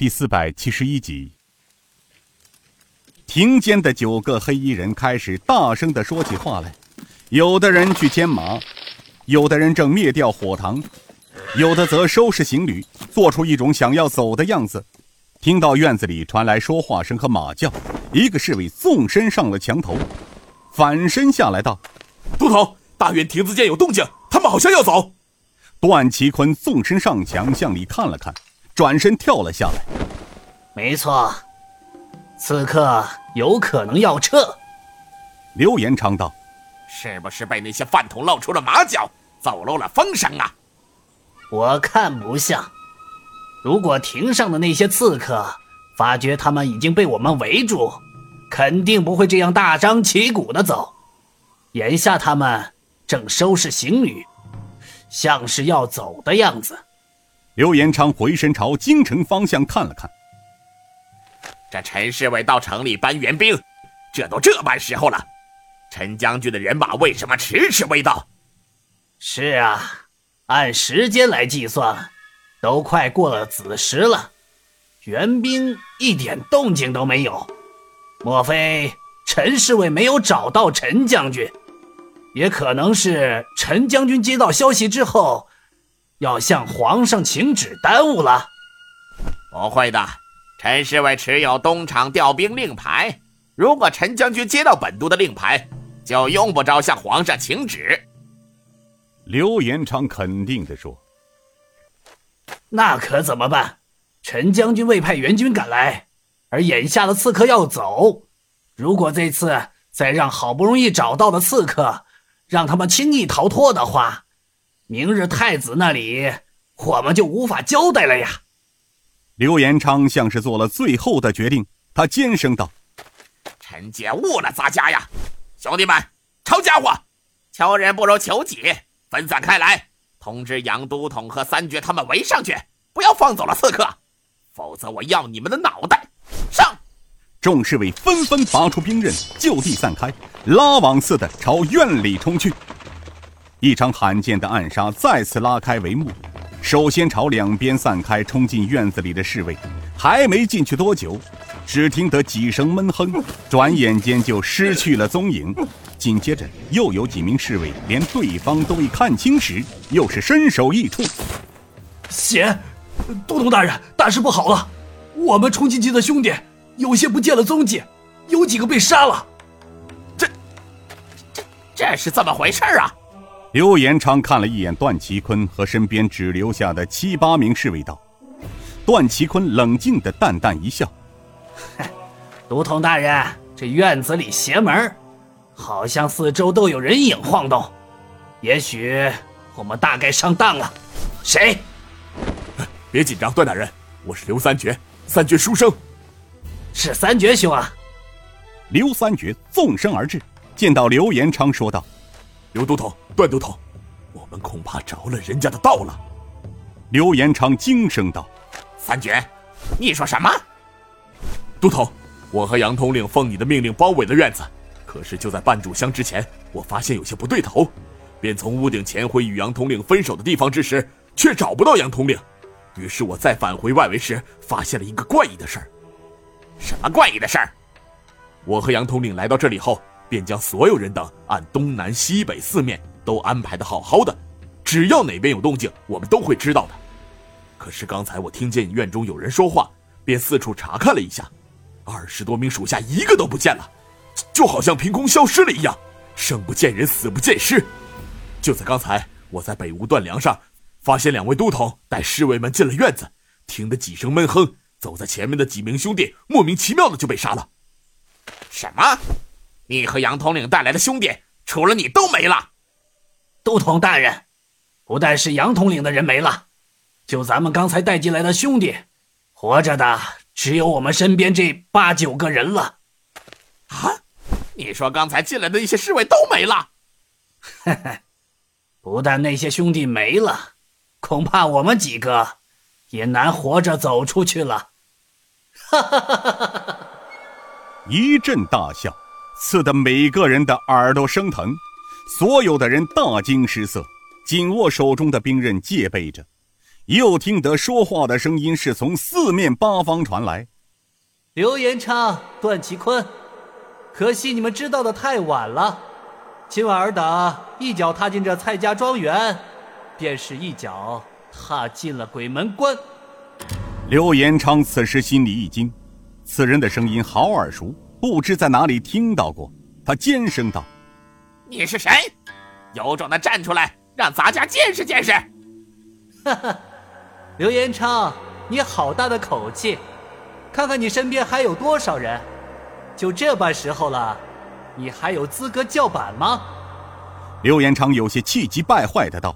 第四百七十一集。庭间的九个黑衣人开始大声的说起话来，有的人去牵马，有的人正灭掉火塘，有的则收拾行旅，做出一种想要走的样子。听到院子里传来说话声和马叫，一个侍卫纵身上了墙头，反身下来道：“都头，大院亭子间有动静，他们好像要走。”段其坤纵身上墙向里看了看，转身跳了下来。没错。刺客有可能要撤，刘延昌道：“是不是被那些饭桶露出了马脚，走漏了风声啊？”我看不像。如果庭上的那些刺客发觉他们已经被我们围住，肯定不会这样大张旗鼓的走。眼下他们正收拾行李，像是要走的样子。刘延昌回身朝京城方向看了看。这陈侍卫到城里搬援兵，这都这般时候了，陈将军的人马为什么迟迟未到？是啊，按时间来计算，都快过了子时了，援兵一点动静都没有。莫非陈侍卫没有找到陈将军？也可能是陈将军接到消息之后，要向皇上请旨，耽误了。不会的。陈侍卫持有东厂调兵令牌，如果陈将军接到本都的令牌，就用不着向皇上请旨。刘延昌肯定地说：“那可怎么办？陈将军未派援军赶来，而眼下的刺客要走。如果这次再让好不容易找到的刺客，让他们轻易逃脱的话，明日太子那里我们就无法交代了呀。”刘延昌像是做了最后的决定，他尖声道：“臣姐误了咱家呀！兄弟们，抄家伙！求人不如求己，分散开来，通知杨都统和三绝他们围上去，不要放走了刺客，否则我要你们的脑袋！”上！众侍卫纷纷拔出兵刃，就地散开，拉网似的朝院里冲去。一场罕见的暗杀再次拉开帷幕。首先朝两边散开，冲进院子里的侍卫，还没进去多久，只听得几声闷哼，转眼间就失去了踪影。紧接着，又有几名侍卫连对方都未看清时，又是身首异处。血，都督大人，大事不好了！我们冲进去的兄弟有些不见了踪迹，有几个被杀了。这、这、这是怎么回事啊？刘延昌看了一眼段其坤和身边只留下的七八名侍卫，道：“段其坤冷静的淡淡一笑，都统大人，这院子里邪门，好像四周都有人影晃动，也许我们大概上当了。谁？别紧张，段大人，我是刘三绝，三绝书生。是三绝兄啊！”刘三绝纵身而至，见到刘延昌，说道。刘都统、段都统，我们恐怕着了人家的道了。刘延昌惊声道：“三绝，你说什么？”都统，我和杨统领奉你的命令包围了院子，可是就在半炷香之前，我发现有些不对头，便从屋顶前回与杨统领分手的地方之时，却找不到杨统领。于是我再返回外围时，发现了一个怪异的事儿。什么怪异的事儿？我和杨统领来到这里后。便将所有人等按东南西北四面都安排的好好的，只要哪边有动静，我们都会知道的。可是刚才我听见院中有人说话，便四处查看了一下，二十多名属下一个都不见了，就好像凭空消失了一样，生不见人，死不见尸。就在刚才，我在北屋断梁上发现两位都统带侍卫们进了院子，听得几声闷哼，走在前面的几名兄弟莫名其妙的就被杀了。什么？你和杨统领带来的兄弟，除了你都没了。都统大人，不但是杨统领的人没了，就咱们刚才带进来的兄弟，活着的只有我们身边这八九个人了。啊，你说刚才进来的那些侍卫都没了？嘿嘿，不但那些兄弟没了，恐怕我们几个也难活着走出去了。哈哈哈哈哈！一阵大笑。刺得每个人的耳朵生疼，所有的人大惊失色，紧握手中的兵刃，戒备着。又听得说话的声音是从四面八方传来：“刘延昌、段其坤，可惜你们知道的太晚了。今晚尔等一脚踏进这蔡家庄园，便是一脚踏进了鬼门关。”刘延昌此时心里一惊，此人的声音好耳熟，不知在哪里听到过。他尖声道：“你是谁？有种的站出来，让咱家见识见识！”哈哈。刘延昌，你好大的口气！看看你身边还有多少人？就这般时候了，你还有资格叫板吗？刘延昌有些气急败坏的道：“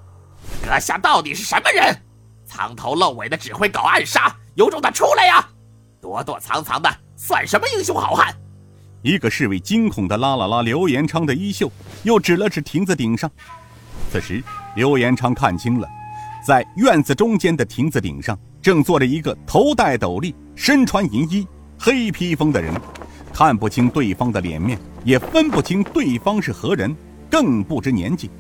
阁下到底是什么人？藏头露尾的只会搞暗杀，有种的出来呀！躲躲藏藏的算什么英雄好汉？”一个侍卫惊恐的拉了拉刘延昌的衣袖，又指了指亭子顶上。此时，刘延昌看清了。在院子中间的亭子顶上，正坐着一个头戴斗笠、身穿银衣、黑披风的人，看不清对方的脸面，也分不清对方是何人，更不知年纪。